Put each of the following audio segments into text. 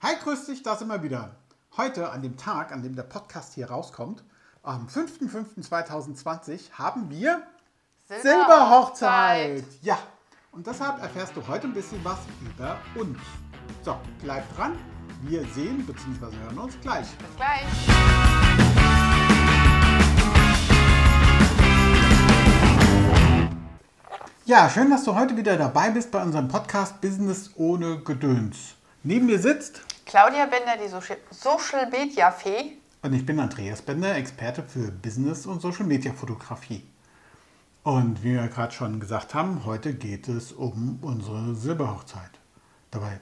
Hi, grüß dich, da sind wir wieder. Heute, an dem Tag, an dem der Podcast hier rauskommt, am 5.5.2020, haben wir Silberhochzeit. Ja, und deshalb erfährst du heute ein bisschen was über uns. So, bleib dran. Wir sehen bzw. hören uns gleich. Bis gleich. Ja, schön, dass du heute wieder dabei bist bei unserem Podcast Business ohne Gedöns. Neben mir sitzt Claudia Bender, die Social- Media Fee. und ich bin Andreas Bender, Experte für Business und Social Media Fotografie. Und wie wir gerade schon gesagt haben, heute geht es um unsere Silberhochzeit. Dabei,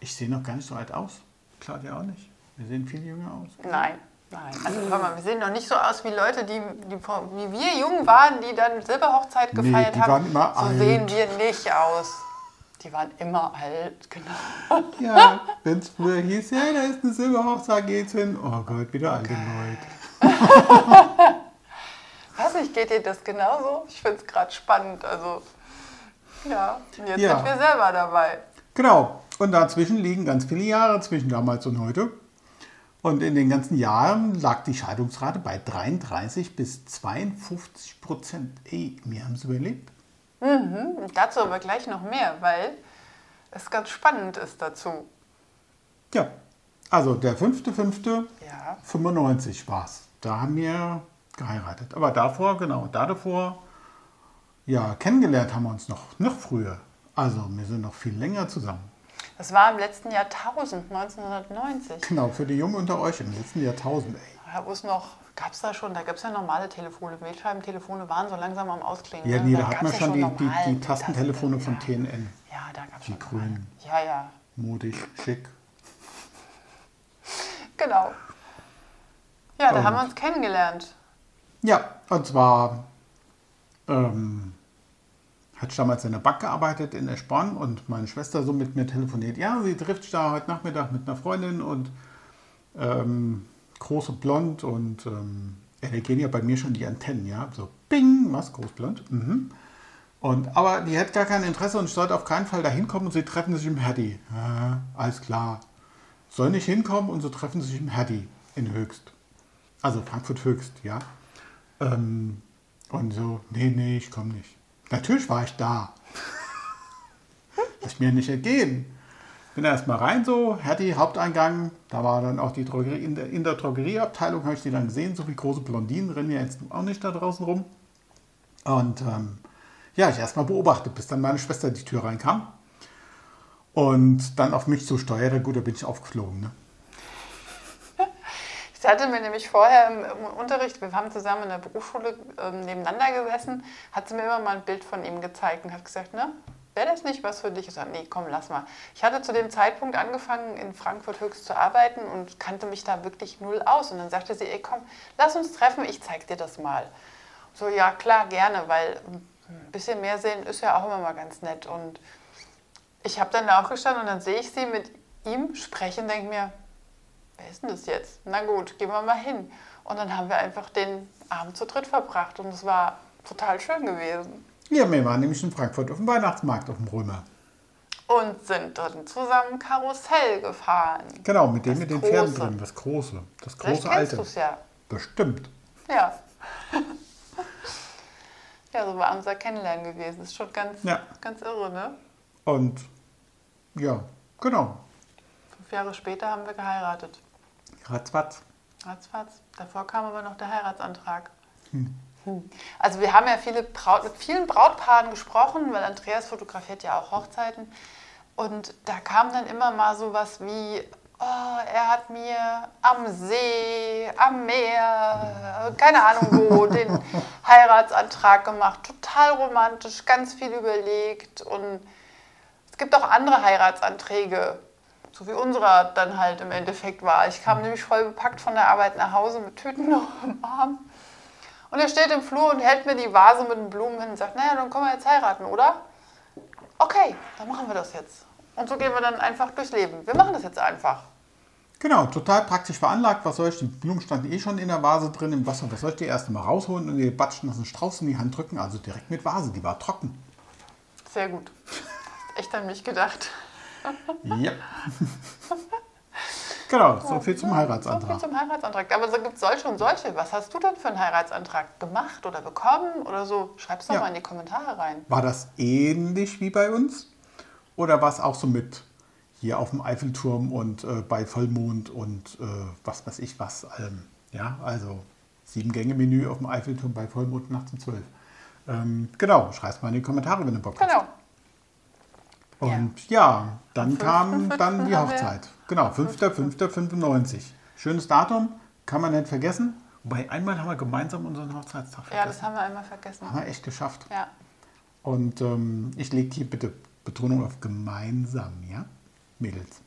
ich sehe noch gar nicht so alt aus. Claudia auch nicht. Wir sehen viel jünger aus. Nein, nein. Also guck mal, wir sehen noch nicht so aus wie Leute, die, die wie wir jung waren, die dann Silberhochzeit Nee, gefeiert die haben. waren immer so alt. sehen wir nicht aus. Die waren immer alt, genau. Ja, wenn es früher hieß, ja, da ist eine Silberhochzeit, geht's hin. Oh Gott, wieder alte Leute. Weiß nicht, geht dir das genauso? Ich finde es gerade spannend. Also, ja, und jetzt Ja. sind wir selber dabei. Genau. Und dazwischen liegen ganz viele Jahre zwischen damals und heute. Und in den ganzen Jahren lag die Scheidungsrate bei 33 bis 52 Prozent. Ey, wir haben es überlebt. Und dazu aber gleich noch mehr, weil es ganz spannend ist dazu. Ja. Also der 5.5. Ja. 95 war es. Da haben wir geheiratet. Aber davor, genau, da davor, ja, kennengelernt haben wir uns noch, noch früher. Also wir sind noch viel länger zusammen. Das war im letzten Jahrtausend, 1990. Genau, für die Jungen unter euch im letzten Jahrtausend, ey. Wo es noch, gab es da schon, da gab es ja normale Telefone. Wählscheibentelefone waren so langsam am Ausklingen. Ja, ne? nee, Da da hat man ja schon die, die, die Tastentelefone von TNN. Ja, da gab es Die schon grünen. normal. Ja, ja, Modig, schick. genau. Ja, da Und- haben wir uns kennengelernt. Ja, und zwar ähm, hat ich damals in der Bank gearbeitet in Eschborn und meine Schwester so mit mir telefoniert. Ja, sie trifft sich da heute Nachmittag mit einer Freundin und ähm, große Blond und ähm, da gehen ja bei mir schon die Antennen, ja, so bing, was, großblond. Mhm. Und, aber die hat gar kein Interesse und ich sollte auf keinen Fall da hinkommen und sie treffen sich im Herdi. Ja, alles klar. Soll nicht hinkommen und so treffen sie sich im Herdi in Höchst. Also Frankfurt Höchst, ja. Ähm, und so, nee, nee, ich komme nicht. Natürlich war ich da. Ist mir nicht entgehen. Bin erst mal rein so, Hertie, Haupteingang. Da war dann auch die Drogerie, in der, in der Drogerieabteilung habe ich die dann gesehen. So wie große Blondinen rennen ja jetzt auch nicht da draußen rum. Und ähm, ja, ich erst mal beobachtet, bis dann meine Schwester die Tür reinkam. Und dann auf mich zusteuerte. Gut, da bin ich aufgeflogen. Ne? Ich hatte mir nämlich vorher im, Unterricht, wir haben zusammen in der Berufsschule ähm, nebeneinander gesessen, hat sie mir immer mal ein Bild von ihm gezeigt und hat gesagt, ne, wäre das nicht was für dich? Ich sagte, nee, komm, lass mal. Ich hatte zu dem Zeitpunkt angefangen, in Frankfurt höchst zu arbeiten und kannte mich da wirklich null aus. Und dann sagte sie, ey, komm, lass uns treffen, ich zeig dir das mal. So, ja, klar, gerne, weil ein bisschen mehr sehen ist ja auch immer mal ganz nett. Und ich habe dann da auch gestanden und dann sehe ich sie mit ihm sprechen, denke mir, wer ist denn das jetzt? Na gut, gehen wir mal hin. Und dann haben wir einfach den Abend zu dritt verbracht und es war total schön gewesen. Ja, wir waren nämlich in Frankfurt auf dem Weihnachtsmarkt auf dem Römer. Und sind dann zusammen Karussell gefahren. Genau, mit dem Das mit den Große. Pferden drin, das große, das Vielleicht große kennst alte. es ja. Bestimmt. Ja. ja, so war unser Kennenlernen gewesen. ist schon ganz, Ja. ganz irre, ne? Und ja, genau. Fünf Jahre später haben wir geheiratet. Ratzfatz. Ratzfatz. Davor kam aber noch der Heiratsantrag. Hm. Also wir haben ja viele Braut, mit vielen Brautpaaren gesprochen, weil Andreas fotografiert ja auch Hochzeiten. Und da kam dann immer mal sowas wie, oh, er hat mir am See, am Meer, keine Ahnung wo, den Heiratsantrag gemacht. Total romantisch, ganz viel überlegt. Und es gibt auch andere Heiratsanträge, so wie unserer dann halt im Endeffekt war. Ich kam nämlich voll bepackt von der Arbeit nach Hause mit Tüten noch im Arm. Und er steht im Flur und hält mir die Vase mit den Blumen hin und sagt, naja, dann können wir jetzt heiraten, oder? Okay, dann machen wir das jetzt. Und so gehen wir dann einfach durchs Leben. Wir machen das jetzt einfach. Genau, total praktisch veranlagt. Was soll ich? Die Blumen standen eh schon in der Vase drin im Wasser. Was soll ich die erst mal rausholen und ihr batschen das einen Strauß in die Hand drücken? Also direkt mit Vase, die war trocken. Sehr gut. Hast echt an mich gedacht. Ja. Genau, so viel zum So Heiratsantrag. viel zum Heiratsantrag. Aber so gibt es solche und solche. Was hast du denn für einen Heiratsantrag gemacht oder bekommen oder so? Schreib's doch Ja. mal in die Kommentare rein. War das ähnlich wie bei uns? Oder war es auch so mit hier auf dem Eiffelturm und äh, bei Vollmond und äh, was weiß ich was allem? Ja, also sieben Gänge Menü auf dem Eiffelturm bei Vollmond nachts um zwölf. Ähm, genau, schreib's mal in die Kommentare, wenn du Bock hast. Genau. Und ja, dann Am kam 5.5. dann die Hochzeit. Genau, 5.5.95. Schönes Datum, kann man nicht vergessen. Wobei einmal haben wir gemeinsam unseren Hochzeitstag Ja, das vergessen. haben wir einmal vergessen. haben wir echt geschafft. Ja. Und ähm, ich lege hier bitte Betonung auf gemeinsam, ja? Mädels.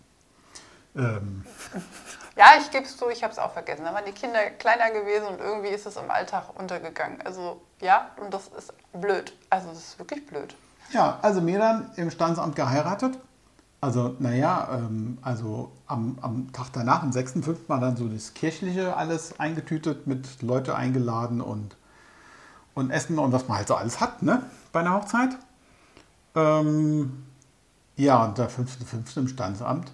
Ähm, Ja, ich gebe es zu, ich habe es auch vergessen. Da waren die Kinder kleiner gewesen und irgendwie ist es im Alltag untergegangen. Also ja, und das ist blöd. Also das ist wirklich blöd. ja, also mir dann im Standesamt geheiratet. Also, naja, ähm, also am, am Tag danach, am 6.5. war dann so das Kirchliche alles eingetütet, mit Leute eingeladen und, und Essen und was man halt so alles hat, ne, bei einer Hochzeit. Ähm, ja, und der 5.5. im Standesamt.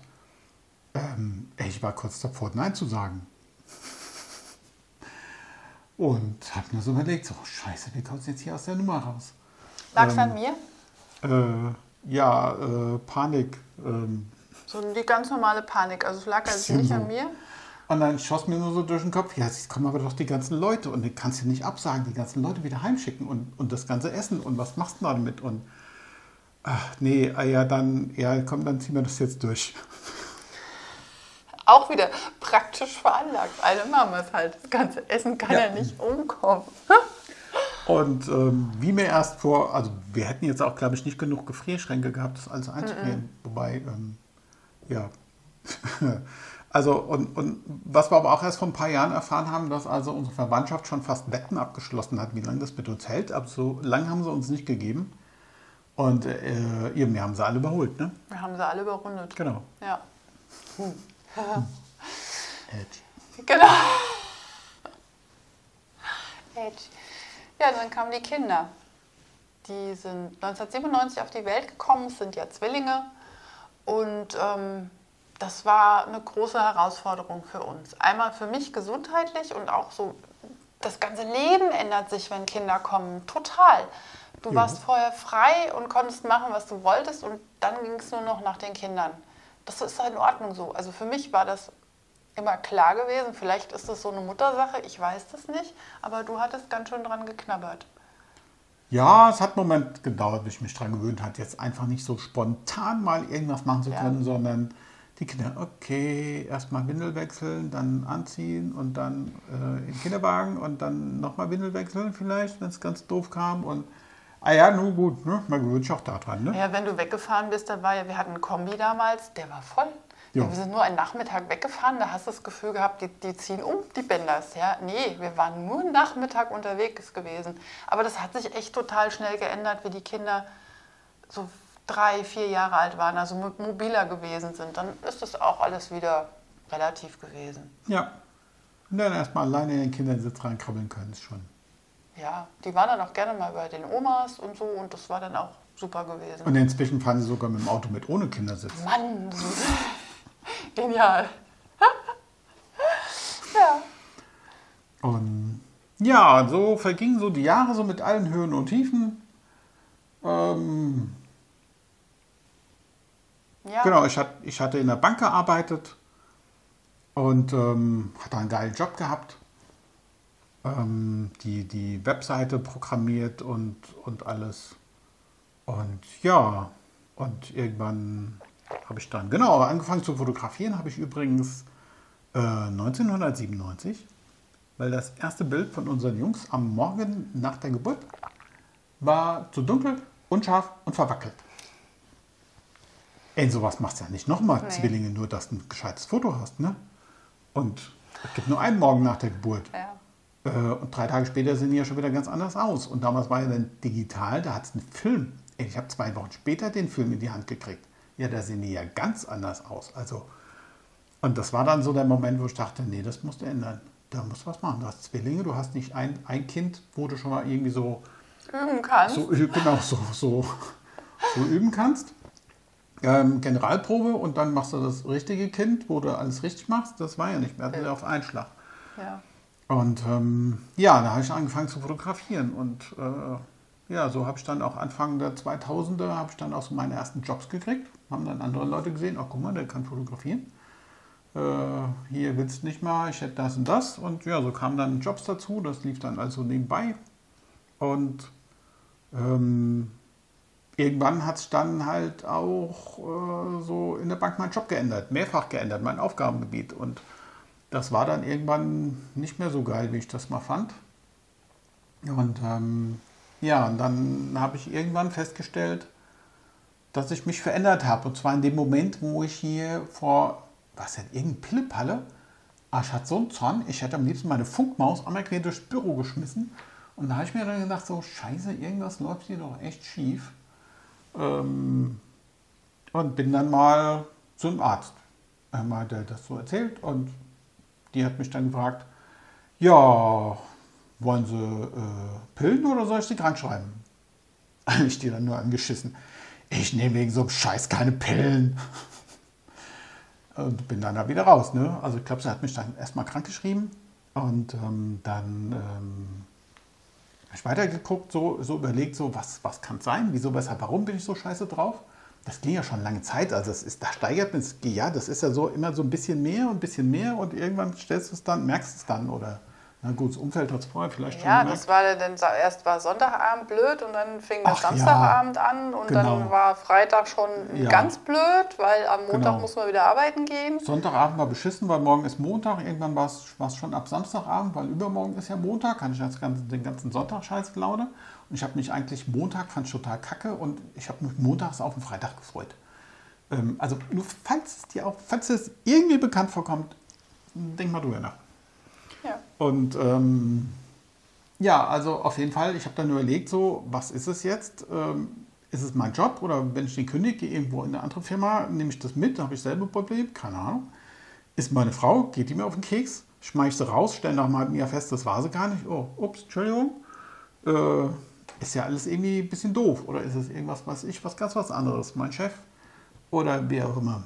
Ähm, ich war kurz davor, Nein zu sagen. Und habe mir so überlegt, so, scheiße, wie kommst du jetzt hier aus der Nummer raus? Lag Ähm. an mir? Äh, ja, äh, Panik. Ähm, So die ganz normale Panik. Also es lag also nicht so. an mir. und dann schoss mir nur so durch den Kopf, ja, jetzt kommen aber doch die ganzen Leute und du kannst ja nicht absagen, die ganzen Leute wieder heimschicken und, und das ganze Essen und was machst du damit? Und ach nee, ah ja, dann, ja, komm, dann ziehen wir das jetzt durch. Auch wieder praktisch veranlagt. Eine Mama ist halt. Das ganze Essen kann ja, Ja. nicht umkommen. Und ähm, wie mir erst vor, also wir hätten jetzt auch, glaube ich, nicht genug Gefrierschränke gehabt, das alles einzufrieren. Wobei, ähm, ja. also, und, und was wir aber auch erst vor ein paar Jahren erfahren haben, dass also unsere Verwandtschaft schon fast Wetten abgeschlossen hat, wie lange das mit uns hält. Aber so lange haben sie uns nicht gegeben. Und äh, irgendwie haben sie alle überholt, ne? Wir haben sie alle überrundet. Genau. Ja. Edge. Genau. Edge. Ja, dann kamen die Kinder. Die sind 1997 auf die Welt gekommen, sind ja Zwillinge. Und ähm, das war eine große Herausforderung für uns. Einmal für mich gesundheitlich und auch so, das ganze Leben ändert sich, wenn Kinder kommen. Total. Du Ja. warst vorher frei und konntest machen, was du wolltest und dann ging es nur noch nach den Kindern. Das ist in Ordnung so. Also für mich war das immer klar gewesen. Vielleicht ist das so eine Muttersache, ich weiß das nicht. Aber du hattest ganz schön dran geknabbert. Ja, es hat einen Moment gedauert, bis ich mich daran gewöhnt habe, jetzt einfach nicht so spontan mal irgendwas machen zu Ja. können, sondern die Kinder, okay, erstmal Windel wechseln, dann anziehen und dann äh, den Kinderwagen und dann nochmal Windel wechseln vielleicht, wenn es ganz doof kam. Und ah ja, nun gut, ne? man gewöhnt sich auch daran. Ne? Ja, wenn du weggefahren bist, da war ja, wir hatten einen Kombi damals, der war voll. Ja. Wir sind nur einen Nachmittag weggefahren, da hast du das Gefühl gehabt, die, die ziehen um, die Benders. Ja? Nee, wir waren nur einen Nachmittag unterwegs gewesen. Aber das hat sich echt total schnell geändert, wie die Kinder so drei, vier Jahre alt waren, also mo- mobiler gewesen sind. Dann ist das auch alles wieder relativ gewesen. Ja. Und dann erstmal alleine in den Kindersitz reinkrabbeln können, ist schon. Ja, die waren dann auch gerne mal bei den Omas und so und das war dann auch super gewesen. Und inzwischen fahren sie sogar mit dem Auto mit ohne Kindersitz. Mann, genial. ja. Und ja, so vergingen so die Jahre so mit allen Höhen und Tiefen. Ähm, ja. Genau, ich, hat, ich hatte in der Bank gearbeitet und ähm, hatte einen geilen Job gehabt. Ähm, die, die Webseite programmiert und, und alles. Und ja, und irgendwann habe ich dann, genau, angefangen zu fotografieren habe ich übrigens äh, 1997, weil das erste Bild von unseren Jungs am Morgen nach der Geburt war zu dunkel, unscharf und verwackelt. Ey, sowas machst du ja nicht nochmal, Nee. Zwillinge, nur dass du ein gescheites Foto hast, ne? Und es gibt nur einen Morgen nach der Geburt. Ja. Äh, und drei Tage später sehen die ja schon wieder ganz anders aus. Und damals war ja dann digital, da hat es einen Film. Ey, ich habe zwei Wochen später den Film in die Hand gekriegt. Ja, da sehen die ja ganz anders aus. Also, und das war dann so der Moment, wo ich dachte, nee, das musst du ändern. Da musst du was machen. Du hast Zwillinge, du hast nicht ein, ein Kind, wo du schon mal irgendwie so Üben kannst. so, genau, so, so, so üben kannst. ähm, Generalprobe und dann machst du das richtige Kind, wo du alles richtig machst. Das war ja nicht mehr, Ja. auf einen Schlag. Ja. Und ähm, ja, da habe ich angefangen zu fotografieren und äh, ja, so habe ich dann auch Anfang der 2000er habe ich dann auch so meine ersten Jobs gekriegt. Haben dann andere Leute gesehen, ach guck mal, der kann fotografieren. Äh, hier willst du nicht mal, ich hätte das und das. Und ja, so kamen dann Jobs dazu, das lief dann also nebenbei. Und ähm, irgendwann hat sich dann halt auch äh, so in der Bank mein Job geändert, mehrfach geändert, mein Aufgabengebiet. Und das war dann irgendwann nicht mehr so geil, wie ich das mal fand. Und ähm, ja, und dann habe ich irgendwann festgestellt, dass ich mich verändert habe. Und zwar in dem Moment, wo ich hier vor, was denn, irgendein Pillepalle, ah, ich hatte so einen Zorn, ich hätte am liebsten meine Funkmaus einmal quer durchs Büro geschmissen. Und da habe ich mir dann gedacht, so scheiße, irgendwas läuft hier doch echt schief. Ähm, und bin dann mal zum Arzt. Einmal hat er das so erzählt und die hat mich dann gefragt, ja, wollen Sie äh, Pillen oder soll ich sie krank schreiben? Ich die dann nur angeschissen. Ich nehme wegen so einem Scheiß keine Pillen. Und bin dann da wieder raus. Ne? Also ich glaube, sie hat mich dann erstmal krank geschrieben und ähm, dann ähm, habe ich weitergeguckt, so, so überlegt, so was, was kann es sein, wieso, weshalb, warum bin ich so scheiße drauf? Das ging ja schon lange Zeit, also das ist, da steigert es, ja, das ist ja so immer so ein bisschen mehr und ein bisschen mehr und irgendwann stellst du es dann, merkst es dann oder, na gut, das Umfeld hat es vorher vielleicht schon Ja, gemerkt. das war dann erst war Sonntagabend blöd und dann fing das Ach ja, Samstagabend an und genau. dann war Freitag schon Ja. ganz blöd, weil am Montag Genau. muss man wieder arbeiten gehen. Sonntagabend war beschissen, weil morgen ist Montag. Irgendwann war es schon ab Samstagabend, weil übermorgen ist ja Montag. Kann ich das ganze, den ganzen Sonntag scheiß gelaude. Und ich habe mich eigentlich Montag fand ich total kacke und ich habe mich montags auf den Freitag gefreut. Ähm, also nur falls es dir auch, falls es irgendwie bekannt vorkommt, denk mal drüber nach. Und ähm, ja, also auf jeden Fall, ich habe dann überlegt, so, was ist es jetzt? Ähm, ist es mein Job oder wenn ich den kündige, irgendwo in eine andere Firma, nehme ich das mit, habe ich selber Problem, keine Ahnung. Ist meine Frau, geht die mir auf den Keks, schmeiße sie raus, stelle nach einem halben fest, das war sie gar nicht. Oh, ups, Entschuldigung. Äh, ist ja alles irgendwie ein bisschen doof. Oder ist es irgendwas, was ich, was ganz was anderes? Mein Chef oder wer auch immer.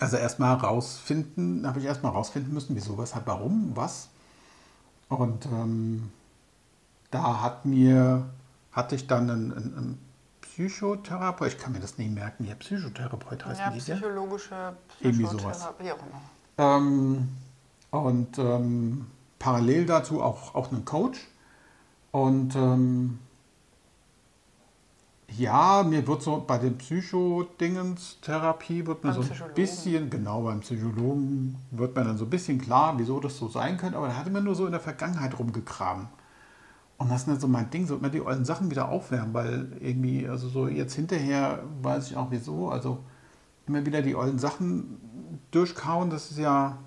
Also erstmal rausfinden, habe ich erstmal rausfinden müssen, wieso, weshalb, warum, was. Und ähm, da hat mir, hatte ich dann einen, einen, Psychotherapeut, ich kann mir das nicht merken, ja, Psychotherapeut heißt Ja, die, psychologische Irgendwie sowas. Ähm, und ähm, parallel dazu auch, auch einen Coach. Und ähm, ja, mir wird so bei den Psychodingens-Therapie wird mir Beim so ein bisschen, genau beim Psychologen wird mir dann so ein bisschen klar, wieso das so sein könnte, aber da hatte mir nur so in der Vergangenheit rumgegraben. Und das ist nicht so mein Ding, so immer die alten Sachen wieder aufwärmen, weil irgendwie, also so jetzt hinterher weiß ich auch wieso, also immer wieder die alten Sachen durchkauen, das ist ja,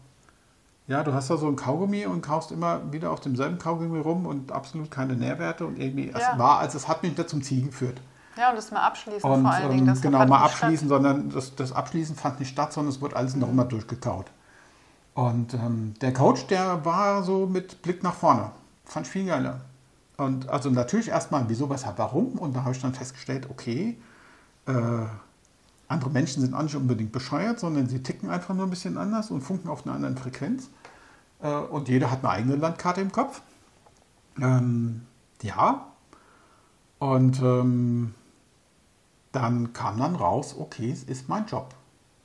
ja, du hast da so ein Kaugummi und kaust immer wieder auf demselben Kaugummi rum und absolut keine Nährwerte und irgendwie, Ja. es war, also es hat mich nicht zum Ziegen geführt. Ja, und das mal abschließen Und vor allen Dingen. ähm, Das genau, mal abschließen, statt. sondern das, das Abschließen fand nicht statt, sondern es wurde alles Mhm. noch immer durchgekaut. Und ähm, der Coach, der war so mit Blick nach vorne. Fand ich viel geiler. Und also natürlich erstmal, wieso, weshalb, warum. Und da habe ich dann festgestellt, okay, äh, andere Menschen sind auch nicht unbedingt bescheuert, sondern sie ticken einfach nur ein bisschen anders und funken auf einer anderen Frequenz. Äh, und jeder hat eine eigene Landkarte im Kopf. Ähm, ja. Und ähm, dann kam dann raus, okay, es ist mein Job.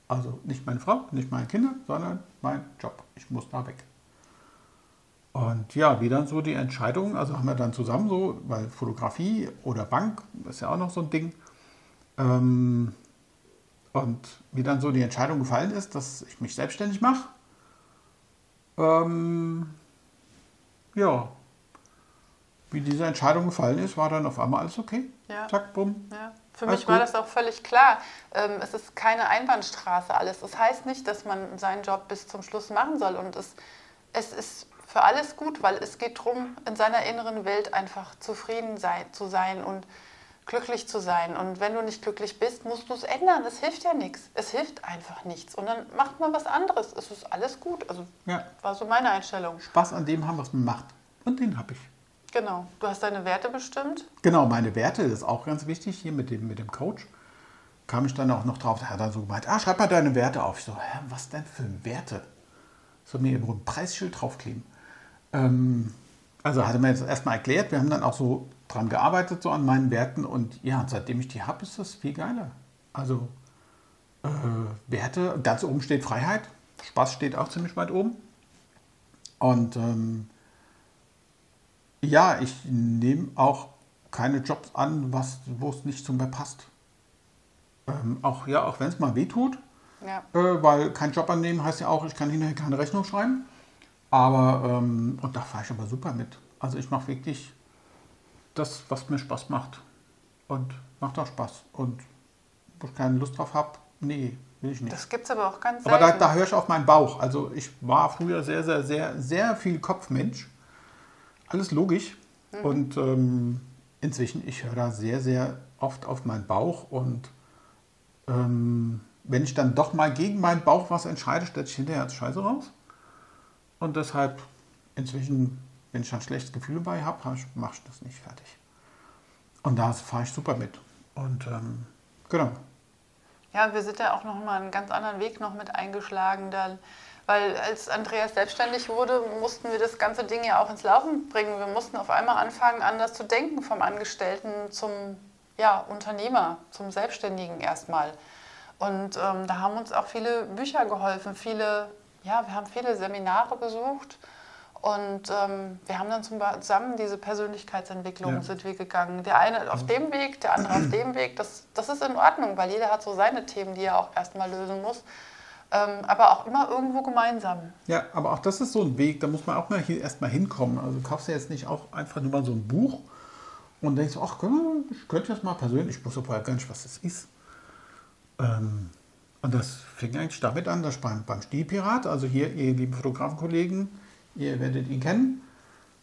Also nicht meine Frau, nicht meine Kinder, sondern mein Job. Ich muss da weg. Und ja, wie dann so die Entscheidung, also haben wir dann zusammen so, weil Fotografie oder Bank ist ja auch noch so ein Ding. Ähm, und wie dann so die Entscheidung gefallen ist, dass ich mich selbstständig mache. Ähm, ja, wie diese Entscheidung gefallen ist, war dann auf einmal alles okay. Ja. Zack, bumm. Ja. Für Alles mich war gut. das auch völlig klar. Ähm, es ist keine Einbahnstraße alles. Das heißt nicht, dass man seinen Job bis zum Schluss machen soll. Und es, es ist für alles gut, weil es geht darum, in seiner inneren Welt einfach zufrieden sein, zu sein und glücklich zu sein. Und wenn du nicht glücklich bist, musst du es ändern. Es hilft ja nichts. Es hilft einfach nichts. Und dann macht man was anderes. Es ist alles gut. Also Ja. war so meine Einstellung. Spaß an dem haben, was man macht. Und den habe ich. Genau. Du hast deine Werte bestimmt. Genau, meine Werte, ist auch ganz wichtig hier mit dem, mit dem Coach. kam ich dann auch noch drauf, da hat er so gemeint, ah, schreib mal deine Werte auf. Ich so, hä, was denn für Werte? So mir irgendwo ein Preisschild draufkleben. Ähm, also hat er mir jetzt erstmal erklärt, wir haben dann auch so dran gearbeitet, so an meinen Werten und ja, seitdem ich die habe, ist das viel geiler. Also äh, Werte, ganz oben steht Freiheit, Spaß steht auch ziemlich weit oben. Und ähm, ja, ich nehme auch keine Jobs an, was, wo es nicht zu mir passt. Ähm, auch ja, auch wenn es mal wehtut, ja. äh, weil kein Job annehmen heißt ja auch, ich kann hinterher keine Rechnung schreiben. Aber, ähm, und da fahre ich aber super mit. Also ich mache wirklich das, was mir Spaß macht. Und macht auch Spaß. Und wo ich keine Lust drauf habe, nee, will ich nicht. Das gibt es aber auch ganz selten. Aber da, da höre ich auf meinen Bauch. Also ich war früher sehr, sehr, sehr, sehr viel Kopfmensch. Alles logisch. Mhm. Und ähm, inzwischen, ich höre da sehr, sehr oft auf meinen Bauch. Und ähm, wenn ich dann doch mal gegen meinen Bauch was entscheide, stelle ich hinterher als Scheiße raus. Und deshalb inzwischen, wenn ich ein schlechtes Gefühl dabei habe, mache ich das nicht fertig. Und da fahre ich super mit. Und ähm, genau. Ja, wir sind ja auch noch mal einen ganz anderen Weg noch mit eingeschlagen, dann, weil als Andreas selbstständig wurde, mussten wir das ganze Ding ja auch ins Laufen bringen. Wir mussten auf einmal anfangen, anders zu denken vom Angestellten zum ja, Unternehmer, zum Selbstständigen erstmal. Und ähm, da haben uns auch viele Bücher geholfen, viele, ja, wir haben viele Seminare besucht und ähm, wir haben dann zusammen diese Persönlichkeitsentwicklung ja. sind wir gegangen. Der eine auf dem Weg, der andere auf dem Weg. Das, das ist in Ordnung, weil jeder hat so seine Themen, die er auch erstmal lösen muss. Ähm, aber auch immer irgendwo gemeinsam. Ja, aber auch das ist so ein Weg, da muss man auch mal hier erstmal hinkommen. Also du kaufst ja jetzt nicht auch einfach nur mal so ein Buch und denkst, ach, ich könnte das mal persönlich, ich wusste vorher gar nicht, was das ist. Ähm, und das fing eigentlich damit an, dass beim, beim Stilpirat, also hier, ihr lieben Fotografenkollegen, ihr werdet ihn kennen,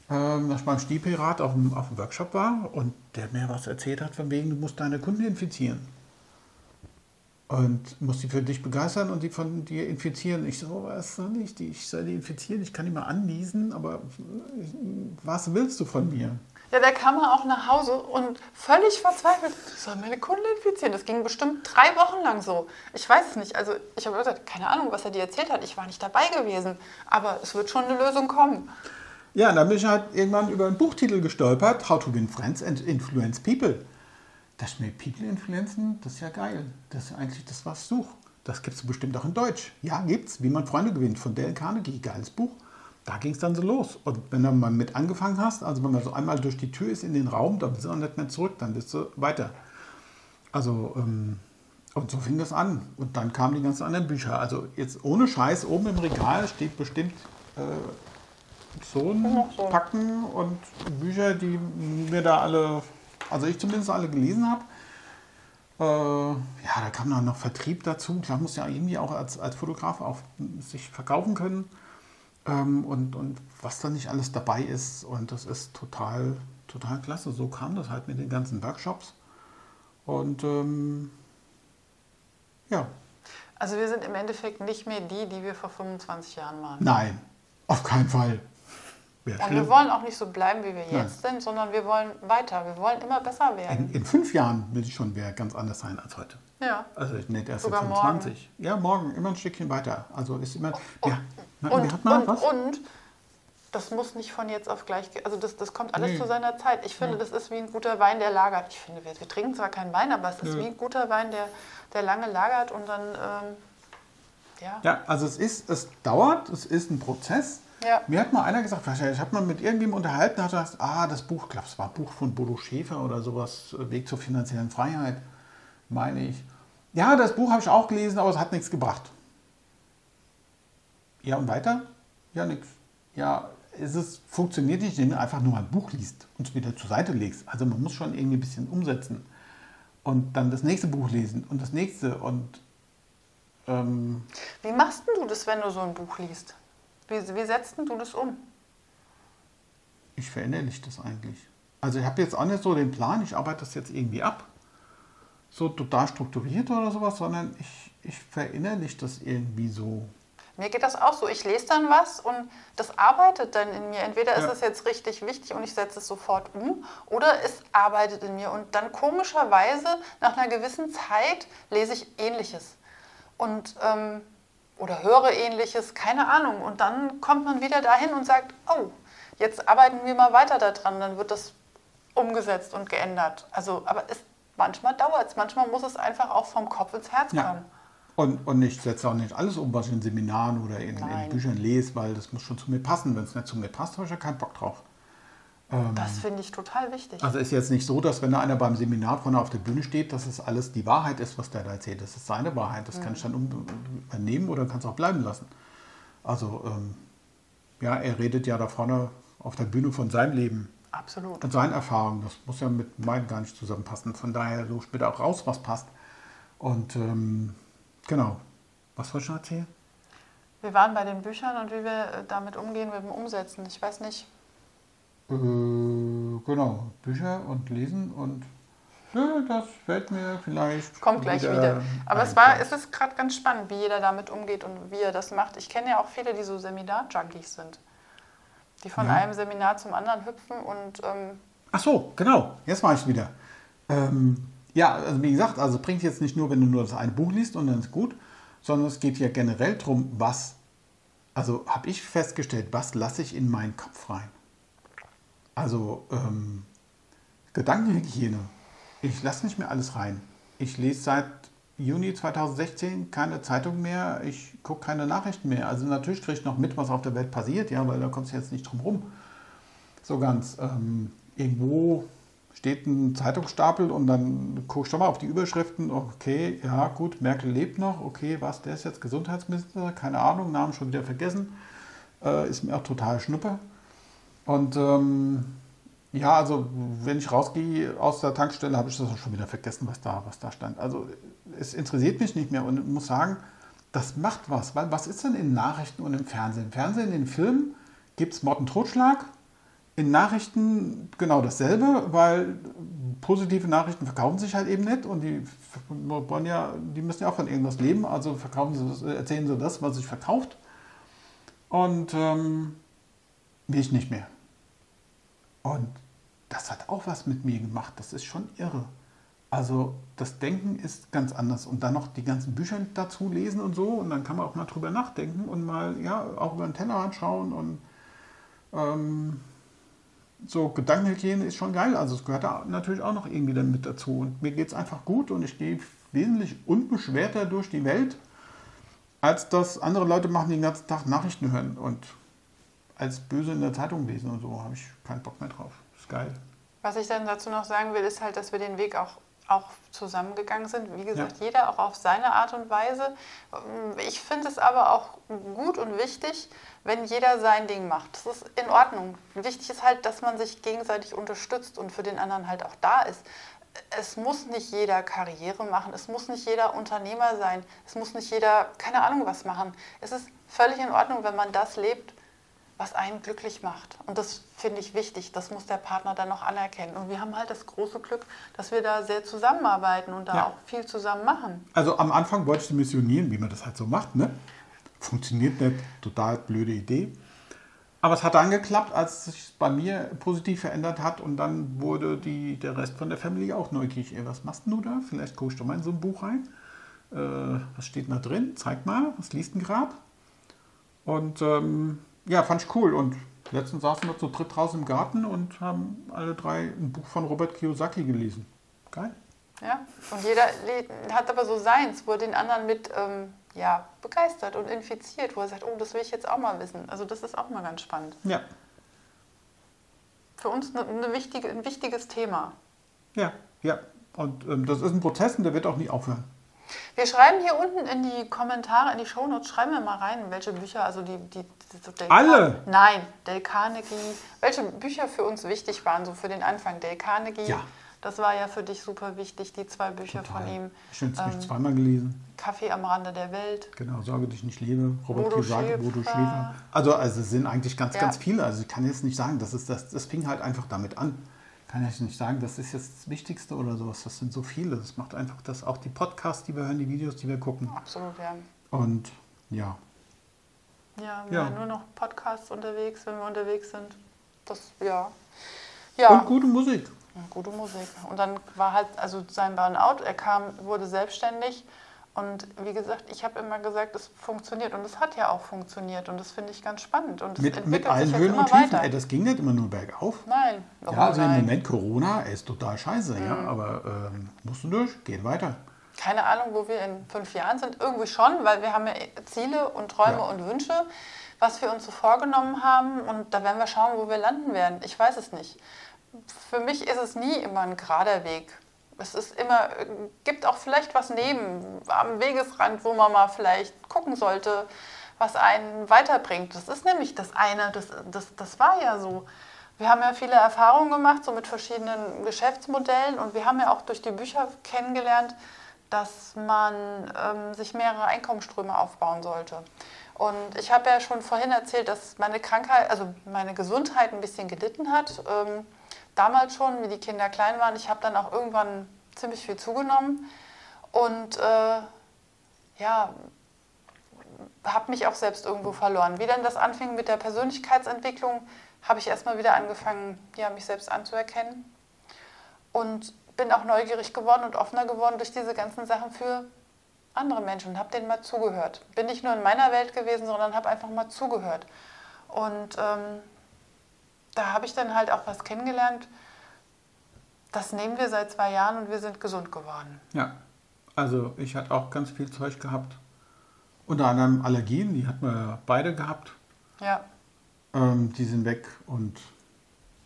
ähm, dass beim Stilpirat auf dem, auf dem Workshop war und der mir was erzählt hat, von wegen, du musst deine Kunden infizieren. Und musst die für dich begeistern und die von dir infizieren. Ich so, was soll ich? Ich soll die infizieren, ich kann die mal anniesen, aber was willst du von mir? Ja, der kam auch nach Hause und völlig verzweifelt, ich soll meine Kunden infizieren. Das ging bestimmt drei Wochen lang so. Ich weiß es nicht. Also ich habe gesagt, keine Ahnung, was er dir erzählt hat. Ich war nicht dabei gewesen. Aber es wird schon eine Lösung kommen. Ja, dann bin ich halt irgendwann über einen Buchtitel gestolpert, How to Win Friends and Influence People. Das ist mir People influenzen, das ist ja geil. Das ist ja eigentlich das, was ich suche. Das gibt es bestimmt auch in Deutsch. Ja, gibt's. Wie man Freunde gewinnt von Dale Carnegie. Geiles Buch da ging es dann so los. Und wenn du mal mit angefangen hast, also wenn man so einmal durch die Tür ist in den Raum, dann bist du auch nicht mehr zurück, dann bist du weiter. Also, ähm, und so fing das an. Und dann kamen die ganzen anderen Bücher. Also jetzt ohne Scheiß, oben im Regal steht bestimmt äh, so ein Packen und Bücher, die mir da alle, also ich zumindest alle gelesen habe. Äh, ja, da kam dann noch Vertrieb dazu. Klar, muss ja irgendwie auch als, als Fotograf auch sich verkaufen können ähm, und, und was da nicht alles dabei ist. Und das ist total, total klasse. So kam das halt mit den ganzen Workshops. Und ähm, ja. Also wir sind im Endeffekt nicht mehr die, die wir vor 25 Jahren waren. Nein, auf keinen Fall. Und schlimm. wir wollen auch nicht so bleiben, wie wir jetzt Nein. sind, sondern wir wollen weiter. Wir wollen immer besser werden. In, in fünf Jahren will ich schon wieder ganz anders sein als heute. Ja. Also nicht erst Sogar 25. Morgen. Ja, morgen immer ein Stückchen weiter. Also ist immer. Oh, ja, und, hat man und, was? und das muss nicht von jetzt auf gleich, also das, das kommt alles nee. zu seiner Zeit. Ich finde, ja. das ist wie ein guter Wein, der lagert. Ich finde, wir, wir trinken zwar keinen Wein, aber es ist ja. wie ein guter Wein, der, der lange lagert und dann, ähm, ja. Ja, also es ist, es dauert, es ist ein Prozess. Ja. Mir hat mal einer gesagt, ich habe mal mit irgendjemandem unterhalten, hat gesagt, ah, das Buch, ich glaube, es war ein Buch von Bodo Schäfer oder sowas, Weg zur finanziellen Freiheit, meine ich. Ja, das Buch habe ich auch gelesen, aber es hat nichts gebracht. Ja, und weiter? Ja, nichts. Ja, es ist, funktioniert nicht, wenn du einfach nur ein Buch liest und es wieder zur Seite legst. Also man muss schon irgendwie ein bisschen umsetzen. Und dann das nächste Buch lesen und das nächste. Und ähm Wie machst du das, wenn du so ein Buch liest? Wie, wie setzt du das um? Ich verinnerliche das eigentlich. Also ich habe jetzt auch nicht so den Plan, ich arbeite das jetzt irgendwie ab. So total strukturiert oder sowas, sondern ich, ich verinnerliche das irgendwie so Mir geht das auch so. Ich lese dann was und das arbeitet dann in mir. Entweder Ja. ist es jetzt richtig wichtig und ich setze es sofort um oder es arbeitet in mir. Und dann komischerweise nach einer gewissen Zeit lese ich Ähnliches. Und, ähm, oder höre Ähnliches, keine Ahnung. Und dann kommt man wieder dahin und sagt, oh, jetzt arbeiten wir mal weiter daran. Dann wird das umgesetzt und geändert. Also, aber es, manchmal dauert es. Manchmal muss es einfach auch vom Kopf ins Herz Ja. kommen. Und, und ich setze auch nicht alles um, was ich in Seminaren oder in, in. Büchern lese, weil das muss schon zu mir passen. Wenn es nicht zu mir passt, habe ich ja keinen Bock drauf. Das finde ich total wichtig. Also ist jetzt nicht so, dass wenn da einer beim Seminar vorne auf der Bühne steht, dass es alles die Wahrheit ist, was der da erzählt. Das ist seine Wahrheit. Das kann ich dann um, übernehmen oder kann es auch bleiben lassen. Also ähm, ja, er redet ja da vorne auf der Bühne von seinem Leben Absolut. und seinen Erfahrungen. Das muss ja mit meinen gar nicht zusammenpassen. Von daher suche ich da auch raus, was passt. Und ähm, genau. Was wollte ich noch erzählen? Wir waren bei den Büchern und wie wir äh, damit umgehen mit dem Umsetzen. Ich weiß nicht. Äh, genau, Bücher und Lesen und ja, das fällt mir vielleicht. Kommt gleich wieder. Aber es, war, es ist gerade ganz spannend, wie jeder damit umgeht und wie er das macht. Ich kenne ja auch viele, die so Seminar-Junkies sind. Die von Ja. einem Seminar zum anderen hüpfen und ähm, Ach so, genau, jetzt war ich wieder. Ähm, ja, also wie gesagt, also es bringt jetzt nicht nur, wenn du nur das eine Buch liest und dann ist gut, sondern es geht ja generell darum, was, also habe ich festgestellt, was lasse ich in meinen Kopf rein. Also ähm, Gedankenhygiene. Ich lasse nicht mehr alles rein. Ich lese seit Juni 2016 keine Zeitung mehr, ich gucke keine Nachrichten mehr. Also natürlich kriege ich noch mit, was auf der Welt passiert, ja, weil da kommst du jetzt nicht drum rum. So ganz. Ähm, irgendwo steht ein Zeitungsstapel und dann guckst du mal auf die Überschriften. Okay, ja gut, Merkel lebt noch. Okay, was, der ist jetzt Gesundheitsminister? Keine Ahnung, Namen schon wieder vergessen. Äh, ist mir auch total schnuppe. Und ähm, ja, also wenn ich rausgehe aus der Tankstelle, habe ich das auch schon wieder vergessen, was da, was da stand. Also es interessiert mich nicht mehr und ich muss sagen, das macht was. Weil was ist denn in Nachrichten und im Fernsehen? Im Fernsehen, in den Filmen gibt es Mord und Totschlag. In Nachrichten genau dasselbe, weil positive Nachrichten verkaufen sich halt eben nicht und die wollen ja, die müssen ja auch von irgendwas leben, also verkaufen sie erzählen sie das, was sich verkauft. Und ähm, will ich nicht mehr. Und das hat auch was mit mir gemacht. Das ist schon irre. Also das Denken ist ganz anders. Und dann noch die ganzen Bücher dazu lesen und so. Und dann kann man auch mal drüber nachdenken und mal ja auch über den Tellerrand schauen. Und ähm, so Gedankenhygiene ist schon geil. Also es gehört da natürlich auch noch irgendwie dann mit dazu. Und mir geht es einfach gut und ich gehe wesentlich unbeschwerter durch die Welt, als das andere Leute machen, die den ganzen Tag Nachrichten hören und als böse in der Zeitung lesen und so. Habe ich keinen Bock mehr drauf. Ist geil. was ich dann dazu noch sagen will, ist halt, dass wir den Weg auch, auch zusammengegangen sind. Wie gesagt, Ja. jeder auch auf seine Art und Weise. Ich finde es aber auch gut und wichtig, wenn jeder sein Ding macht. Das ist in Ordnung. Wichtig ist halt, dass man sich gegenseitig unterstützt und für den anderen halt auch da ist. Es muss nicht jeder Karriere machen, es muss nicht jeder Unternehmer sein, es muss nicht jeder, keine Ahnung, was machen. Es ist völlig in Ordnung, wenn man das lebt, was einen glücklich macht. Und das finde ich wichtig. Das muss der Partner dann noch anerkennen. Und wir haben halt das große Glück, dass wir da sehr zusammenarbeiten und da Ja. auch viel zusammen machen. Also am Anfang wollte ich missionieren, wie man das halt so macht. Ne? Funktioniert nicht, total blöde Idee. Aber es hat dann geklappt, als es sich bei mir positiv verändert hat und dann wurde die, der Rest von der Family auch neugierig. Ey, was machst du da? Vielleicht guckst du mal in so ein Buch rein. Äh, was steht da drin? Zeig mal, was liest denn gerade? Und ähm, ja, fand ich cool. Und letztens saßen wir zu dritt draußen im Garten und haben alle drei ein Buch von Robert Kiyosaki gelesen. Geil. Ja? Und jeder hat aber so seins, wo er den anderen mit ähm, ja, begeistert und infiziert, wo er sagt, oh, das will ich jetzt auch mal wissen. Also das ist auch mal ganz spannend. Ja, Für uns eine, eine wichtige, ein wichtiges Thema. ja, ja. Und ähm, das ist ein Prozess und der wird auch nie aufhören. Wir schreiben hier unten in die Kommentare, in die Shownotes, schreiben wir mal rein, welche Bücher, also die... die, die so Dale Alle? Nein, Dale Carnegie, welche Bücher für uns wichtig waren, so für den Anfang. Dale Carnegie, Ja. das war ja für dich super wichtig, die zwei Bücher von ihm. Schön, es mich Ähm, zweimal gelesen. Kaffee am Rande der Welt. Genau, Sorge dich nicht lebe. Robert Bodo Kiyosaki, Bodo Schäfer. Schäfer. Also, also es sind eigentlich ganz, Ja. ganz viele. Also ich kann jetzt nicht sagen, das, ist das, das fing halt einfach damit an. Kann ich nicht sagen, das ist jetzt das Wichtigste oder sowas. Das sind so viele. Das macht einfach das, auch die Podcasts, die wir hören, die Videos, die wir gucken. Absolut, ja. Und ja, Ja, wir Ja. haben nur noch Podcasts unterwegs, wenn wir unterwegs sind. Das, ja. Ja, Und gute Musik. gute Musik. Und dann war halt, also sein Burnout, er kam, wurde selbstständig. Und wie gesagt, ich habe immer gesagt, es funktioniert. Und es hat ja auch funktioniert. Und das finde ich ganz spannend. Und Mit, mit allen Höhen und Tiefen. Ey, das ging nicht immer nur bergauf. Nein. Oh, Ja, also im nein. Mhm. Moment Corona ist total scheiße, ja, aber ähm, musst du durch, geht weiter. Keine Ahnung, wo wir in fünf Jahren sind. Irgendwie schon, weil wir haben ja Ziele und Träume Ja. und Wünsche, was wir uns so vorgenommen haben. Und da werden wir schauen, wo wir landen werden. Ich weiß es nicht. Für mich ist es nie immer ein gerader Weg. Es ist immer, gibt auch vielleicht was neben, am Wegesrand, wo man mal vielleicht gucken sollte, was einen weiterbringt. Das ist nämlich das eine, das, das, das war ja so. Wir haben ja viele Erfahrungen gemacht, so mit verschiedenen Geschäftsmodellen und wir haben ja auch durch die Bücher kennengelernt, dass man ähm, sich mehrere Einkommensströme aufbauen sollte. Und ich habe ja schon vorhin erzählt, dass meine Krankheit, also meine Gesundheit ein bisschen gelitten hat. Ähm, damals schon, wie die Kinder klein waren. Ich habe dann auch irgendwann ziemlich viel zugenommen und äh, ja, habe mich auch selbst irgendwo verloren. Wie dann das anfing mit der Persönlichkeitsentwicklung, habe ich erstmal wieder angefangen, ja, mich selbst anzuerkennen und bin auch neugierig geworden und offener geworden durch diese ganzen Sachen für andere Menschen und habe denen mal zugehört. Bin nicht nur in meiner Welt gewesen, sondern habe einfach mal zugehört. Und ähm, da habe ich dann halt auch was kennengelernt. Das nehmen wir seit zwei Jahren und wir sind gesund geworden. Ja, also ich hatte auch ganz viel Zeug gehabt. Unter anderem Allergien, die hatten wir beide gehabt. Ja, Ähm, die sind weg und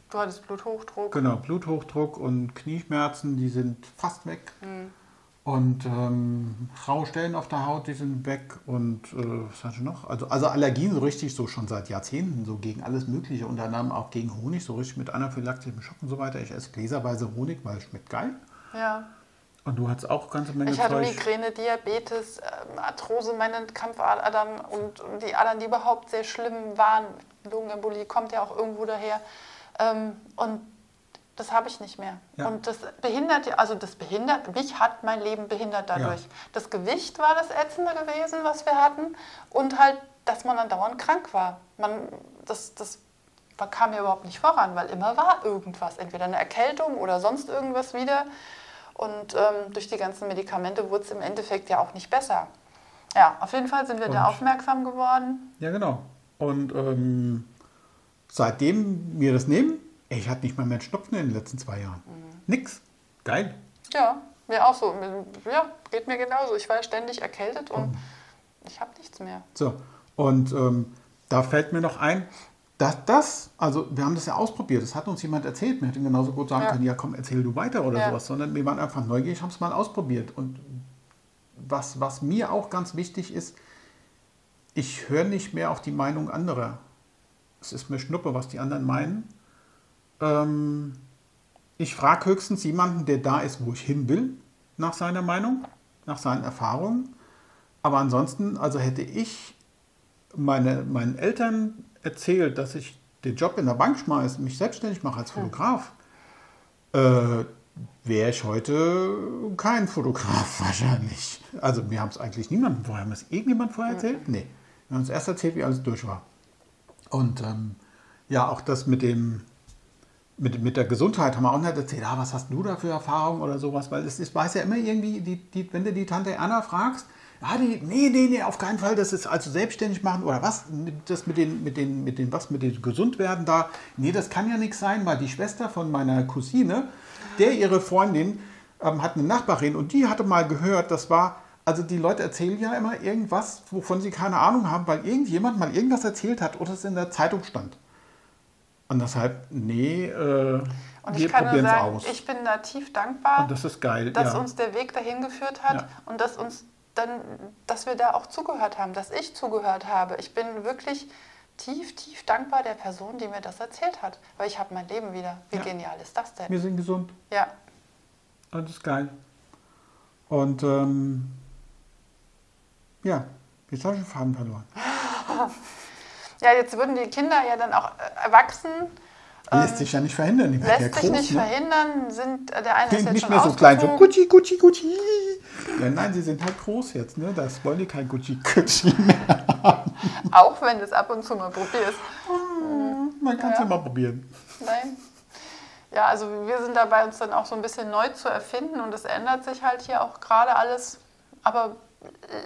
du hattest Bluthochdruck. genau, Bluthochdruck und Knieschmerzen, die sind fast weg. Mhm. Und ähm, raue Stellen auf der Haut, die sind weg. Und äh, was hatte ich noch? Also, also Allergien so richtig, so schon seit Jahrzehnten, so gegen alles Mögliche, unter anderem auch gegen Honig, so richtig mit anaphylaktischen Schock und so weiter. Ich esse gläserweise Honig, weil es schmeckt geil. Ja. Und du hattest auch ganze Menge Ich hatte Zeug. Migräne, Diabetes, ähm, Arthrose, meine Kampfadern und, und die Adern, die überhaupt sehr schlimm waren. Lungenembolie kommt ja auch irgendwo daher. Ähm, und das habe ich nicht mehr. Ja. Und das behindert, also das behindert, mich hat mein Leben behindert dadurch. Ja. Das Gewicht war das Ätzende gewesen, was wir hatten. Und halt, dass man dann dauernd krank war. Man, das, das man kam ja überhaupt nicht voran, weil immer war irgendwas. Entweder eine Erkältung oder sonst irgendwas wieder. Und ähm, durch die ganzen Medikamente wurde es im Endeffekt ja auch nicht besser. Ja, auf jeden Fall sind wir da Und- aufmerksam geworden. Ja, genau. Und ähm, seitdem wir das nehmen, ich hatte nicht mal mehr einen Schnupfen in den letzten zwei Jahren. Mhm. Nix. Geil. Ja, mir auch so. Ja, geht mir genauso. Ich war ständig erkältet und ich habe nichts mehr. So, und ähm, da fällt mir noch ein, dass das, also wir haben das ja ausprobiert, das hat uns jemand erzählt, wir hätten genauso gut sagen Ja. können, ja komm, erzähl du weiter oder Ja. sowas, sondern wir waren einfach neugierig, haben es mal ausprobiert. Und was, was mir auch ganz wichtig ist, ich höre nicht mehr auf die Meinung anderer. Es ist mir Schnuppe, was die anderen meinen. Ähm, ich frage höchstens jemanden, der da ist, wo ich hin will, nach seiner Meinung, nach seinen Erfahrungen. Aber ansonsten, also hätte ich meine, meinen Eltern erzählt, dass ich den Job in der Bank schmeiße, mich selbstständig mache als Fotograf, äh, wäre ich heute kein Fotograf wahrscheinlich. Also mir haben es eigentlich niemandem vorher, haben es irgendjemand vorher erzählt? Nee. Wir haben uns erst erzählt, wie alles durch war. Und ähm, ja, auch das mit dem mit, mit der Gesundheit haben wir auch nicht erzählt, ah, was hast du da für Erfahrungen oder sowas, weil es ist, weiß ja immer irgendwie, die, die, wenn du die Tante Erna fragst, ja, die, nee, nee, nee, auf keinen Fall, das ist also selbstständig machen oder was, das mit den, mit den, mit den, was mit den Gesundwerden da, nee, das kann ja nichts sein, weil die Schwester von meiner Cousine, der ihre Freundin ähm, hat eine Nachbarin und die hatte mal gehört, das war, also die Leute erzählen ja immer irgendwas, wovon sie keine Ahnung haben, weil irgendjemand mal irgendwas erzählt hat oder es in der Zeitung stand. Und deshalb, nee, äh, Und wir ich kann nur probieren es sagen, aus. ich bin da tief dankbar, Und das ist geil. dass ja. uns der Weg dahin geführt hat Ja. und dass uns dann, dass wir da auch zugehört haben, dass ich zugehört habe. Ich bin wirklich tief, tief dankbar der Person, die mir das erzählt hat, weil ich habe mein Leben wieder. Wie Ja. genial ist das denn? wir sind gesund. Ja, Und das ist geil. Und ähm, ja, jetzt habe ich den Faden verloren. Ja, jetzt würden die Kinder ja dann auch äh, erwachsen Lässt sich ja nicht verhindern. Die Lässt ja sich groß, nicht ne? verhindern, sind äh, der eine ist jetzt Nicht schon mehr so klein, so. Gucci, Gucci, Gucci. Ja, nein, sie sind halt groß jetzt, ne? Das wollen die kein Gucci, Gucci mehr. Auch wenn du es ab und zu mal probierst. Man kann es ja. Ja. mal probieren. Nein. Ja, also wir sind dabei, uns dann auch so ein bisschen neu zu erfinden und es ändert sich halt hier auch gerade alles, aber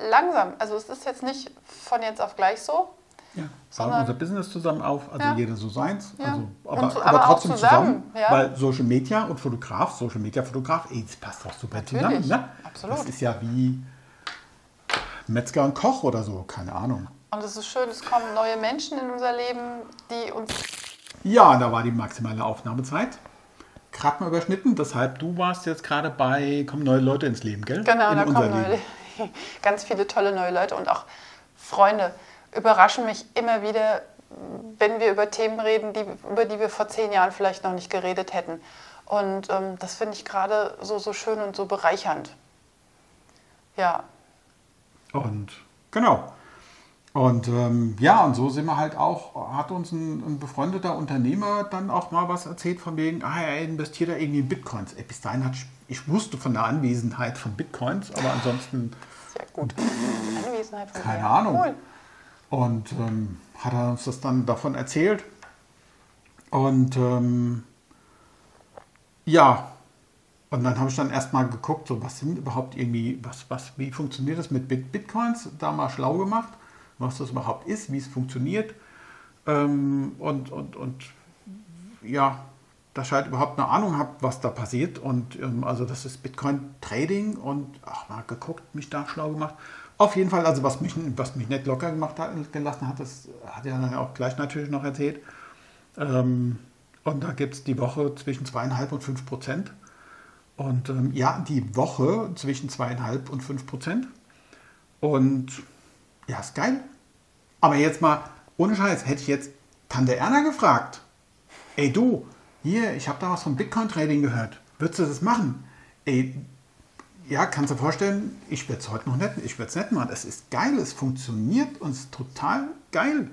langsam. Also es ist jetzt nicht von jetzt auf gleich so. Ja, bauen Sondern- unser Business zusammen auf, also Ja. jeder so seins, Ja. also, Und aber, so- aber, aber auch trotzdem zusammen, zusammen, ja. weil Social Media und Fotograf, Social Media Fotograf, ey, das passt doch super Natürlich, zusammen. Ne? absolut. Das ist ja wie Metzger und Koch oder so, keine Ahnung. Und es ist schön, es kommen neue Menschen in unser Leben, die uns. Ja, da war die maximale Aufnahmezeit. Gerade mal überschnitten, deshalb du warst jetzt gerade bei, kommen neue Leute ins Leben, gell? Genau, In da unser kommen neue, ganz viele tolle neue Leute und auch Freunde überraschen mich immer wieder, wenn wir über Themen reden, die, über die wir vor zehn Jahren vielleicht noch nicht geredet hätten. Und ähm, das finde ich gerade so, so schön und so bereichernd. Ja, Und genau. Und ähm, ja, und so sind wir halt auch, hat uns ein, ein befreundeter Unternehmer dann auch mal was erzählt von wegen, ah, er investiert da irgendwie in Bitcoins. Ey, bis dahin hat ich, wusste von der Anwesenheit von Bitcoins, aber ansonsten sehr gut. Anwesenheit von Keine. Ahnung. Cool. Und ähm, hat er uns das dann davon erzählt. Und ähm, ja, und dann habe ich dann erstmal geguckt, so was sind überhaupt irgendwie, was, was, wie funktioniert das mit Bit Bitcoins? Da mal schlau gemacht, was das überhaupt ist, wie es funktioniert. Ähm, und, und, und ja, dass ich halt überhaupt eine Ahnung habe, was da passiert. Und ähm, also das ist Bitcoin Trading und ach, mal geguckt, mich da schlau gemacht. Auf jeden Fall, also was mich, was mich nicht locker gemacht hat, gelassen hat, das hat er dann auch gleich natürlich noch erzählt. Ähm, und da gibt es die Woche zwischen zweieinhalb und fünf Prozent. Und ähm, ja, die Woche zwischen zweieinhalb und fünf Prozent. Und ja, ist geil. Aber jetzt mal, ohne Scheiß, hätte ich jetzt Tante Erna gefragt. Ey du, hier, ich habe da was vom Bitcoin-Trading gehört. Würdest du das machen? Ey, ja, kannst du dir vorstellen, ich werde es heute noch nicht, ich werde es nicht machen. Es ist geil, es funktioniert und es ist total geil.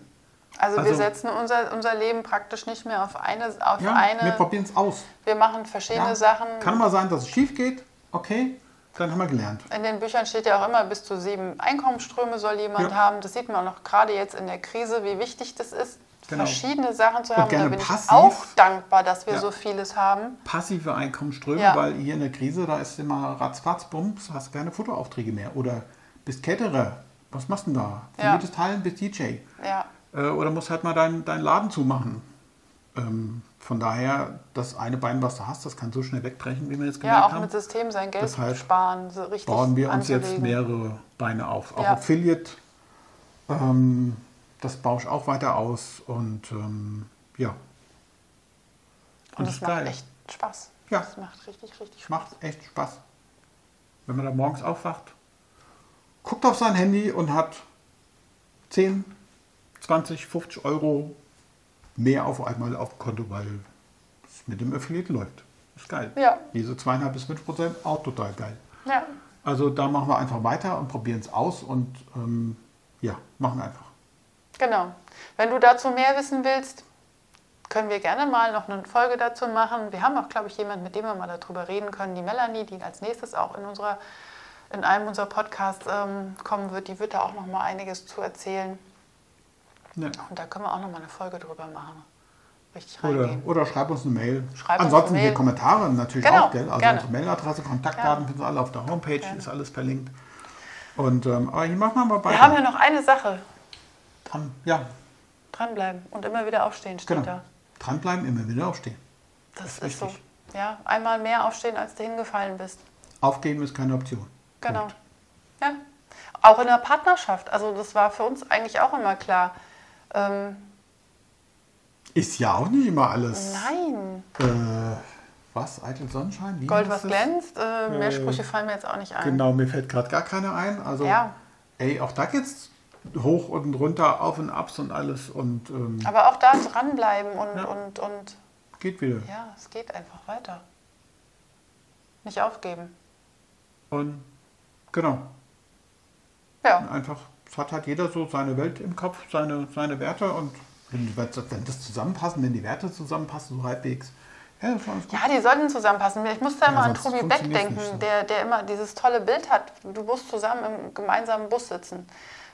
Also, wir Also- setzen unser, unser Leben praktisch nicht mehr auf eine, auf Ja, eine wir probieren es aus. wir machen verschiedene Ja. Sachen. Kann mal sein, dass es schief geht. Okay, dann haben wir gelernt. In den Büchern steht ja auch immer, bis zu sieben Einkommensströme soll jemand Ja. haben. Das sieht man auch noch gerade jetzt in der Krise, wie wichtig das ist, Genau. verschiedene Sachen zu Und haben. Da bin passiv. ich auch dankbar, dass wir Ja. so vieles haben. Passive Einkommensströme, Ja. weil hier in der Krise, da ist immer ratzfatz, bums, hast du keine Fotoaufträge mehr. Oder bist Caterer. Was machst du denn da? Ja. jedes Teil bist DJ. Ja, Äh, oder musst halt mal deinen dein Laden zumachen. Ähm, von daher, das eine Bein, was du hast, das kann so schnell wegbrechen, wie wir jetzt gemerkt ja auch haben. mit System sein Geld Deshalb sparen, so richtig bauen wir uns jetzt anzulegen. mehrere Beine auf. Auch Ja. Affiliate, ähm, das baue ich auch weiter aus und ähm, ja. Und das es ist macht geil. echt Spaß. Ja. Das macht richtig, richtig Spaß. Macht echt Spaß. Wenn man da morgens aufwacht, guckt auf sein Handy und hat 10, 20, 50 Euro mehr auf einmal auf dem Konto, weil es mit dem Affiliate läuft. Ist geil. Ja. Diese zweieinhalb bis 5 Prozent, auch total geil. Ja, Also da machen wir einfach weiter und probieren es aus und ähm, ja, machen einfach. Genau. Wenn du dazu mehr wissen willst, können wir gerne mal noch eine Folge dazu machen. Wir haben auch, glaube ich, jemanden, mit dem wir mal darüber reden können, die Melanie, die als nächstes auch in unserer in einem unserer Podcasts ähm, kommen wird, die wird da auch noch mal einiges zu erzählen. Ja. Und da können wir auch noch mal eine Folge drüber machen. Richtig Oder, reingehen. oder schreib uns eine Mail. Schreib uns Ansonsten eine hier Mail. Kommentare natürlich Genau, auch, gell? Also gerne. unsere Mailadresse, Kontaktdaten Gerne. finden Sie alle auf der Homepage, ist alles verlinkt. Und ähm, aber hier machen wir mal weiter. Wir haben ja noch eine Sache. Dran, ja, Dranbleiben und immer wieder aufstehen steht genau. da. Dranbleiben, immer wieder aufstehen. Das ist ist, so. Ja, einmal mehr aufstehen, als du hingefallen bist. Aufgeben ist keine Option. Genau. Punkt. Ja. Auch in der Partnerschaft. Also das war für uns eigentlich auch immer klar. Ähm, Ist ja auch nicht immer alles. nein, Äh, was? Eitel Sonnenschein? Wie Gold, was das? glänzt. Äh, mehr Äh, Sprüche fallen mir jetzt auch nicht ein. Genau, mir fällt gerade gar keiner ein. Also, Ja. ey, auch da geht's hoch und runter, auf und abs und alles und ähm, Aber auch da dranbleiben und, Ja. und, und geht wieder. ja, es geht einfach weiter. Nicht aufgeben. Und genau, Ja, einfach, es hat halt jeder so seine Welt im Kopf, seine, seine Werte und Wenn, wenn das zusammenpassen, wenn die Werte zusammenpassen, so halbwegs. Ja, ja, die sollten zusammenpassen. Ich muss da ja, immer an Tobi Beck denken, so. der, der immer dieses tolle Bild hat. Du musst zusammen im gemeinsamen Bus sitzen.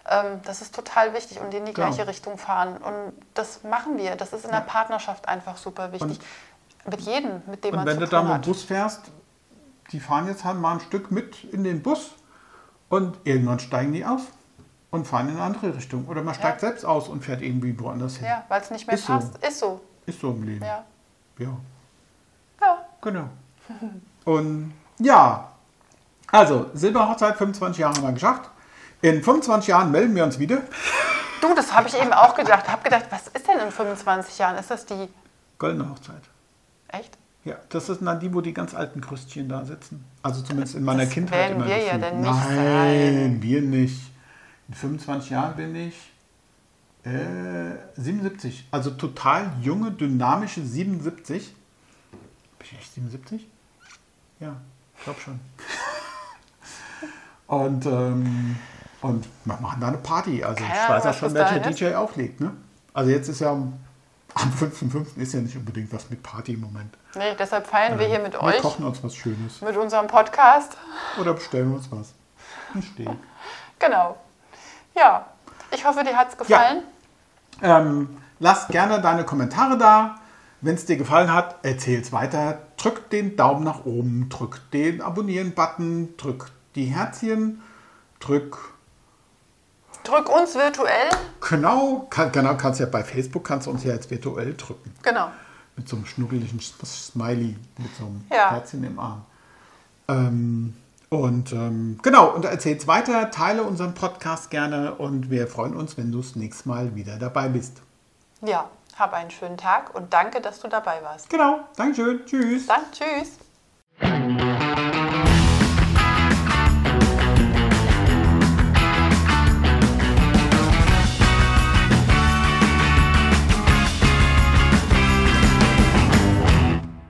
Ähm, das ist total wichtig und in die gleiche genau. Richtung fahren. Und das machen wir. Das ist in der Partnerschaft einfach super wichtig. Und, mit jedem, mit dem und man wenn du da mit dem Bus fährst, die fahren jetzt halt mal ein Stück mit in den Bus und irgendwann steigen die aus und fahren in eine andere Richtung. Oder man steigt ja. selbst aus und fährt irgendwie woanders hin. Ja, weil es nicht mehr ist passt. So. Ist so. Ist so im Leben. Ja. Ja. Ja. Genau. Und ja, also Silberhochzeit, 25 Jahre haben wir geschafft. In 25 Jahren melden wir uns wieder. Du, das habe ich eben auch gedacht. Habe gedacht, was ist denn in 25 Jahren? Ist das die goldene Hochzeit? Echt? Ja, das sind dann die, wo die ganz alten Krüstchen da sitzen. Also zumindest in meiner das Kindheit immer. wir ja denn nicht Nein, sein. wir nicht. In 25 Jahren bin ich äh, 77. Also total junge, dynamische 77. Bin ich echt 77? Ja, ich glaube schon. und, ähm, und wir machen da eine Party. Also Keine ich weiß ja schon, welcher DJ auflegt. Ne? Also jetzt ist ja am 5.5. ist ja nicht unbedingt was mit Party im Moment. Nee, deshalb feiern äh, wir hier mit wir euch. Wir kochen uns was Schönes. Mit unserem Podcast. Oder bestellen uns was. Steak. Genau. Ja, ich hoffe, dir hat es gefallen. Ja. Ähm, lass gerne deine Kommentare da. Wenn es dir gefallen hat, erzähl es weiter. Drück den Daumen nach oben, drück den Abonnieren-Button, drück die Herzchen, drück. Drück uns virtuell. Genau, kann, genau kannst ja bei Facebook kannst du uns ja jetzt virtuell drücken. Genau. Mit so einem schnuckeligen Smiley, mit so einem ja. Herzchen im Arm. Ähm, und ähm, genau, und erzähl's weiter, teile unseren Podcast gerne und wir freuen uns, wenn du das nächste Mal wieder dabei bist. Ja, hab einen schönen Tag und danke, dass du dabei warst. Genau, Dankeschön. Tschüss. Dann tschüss.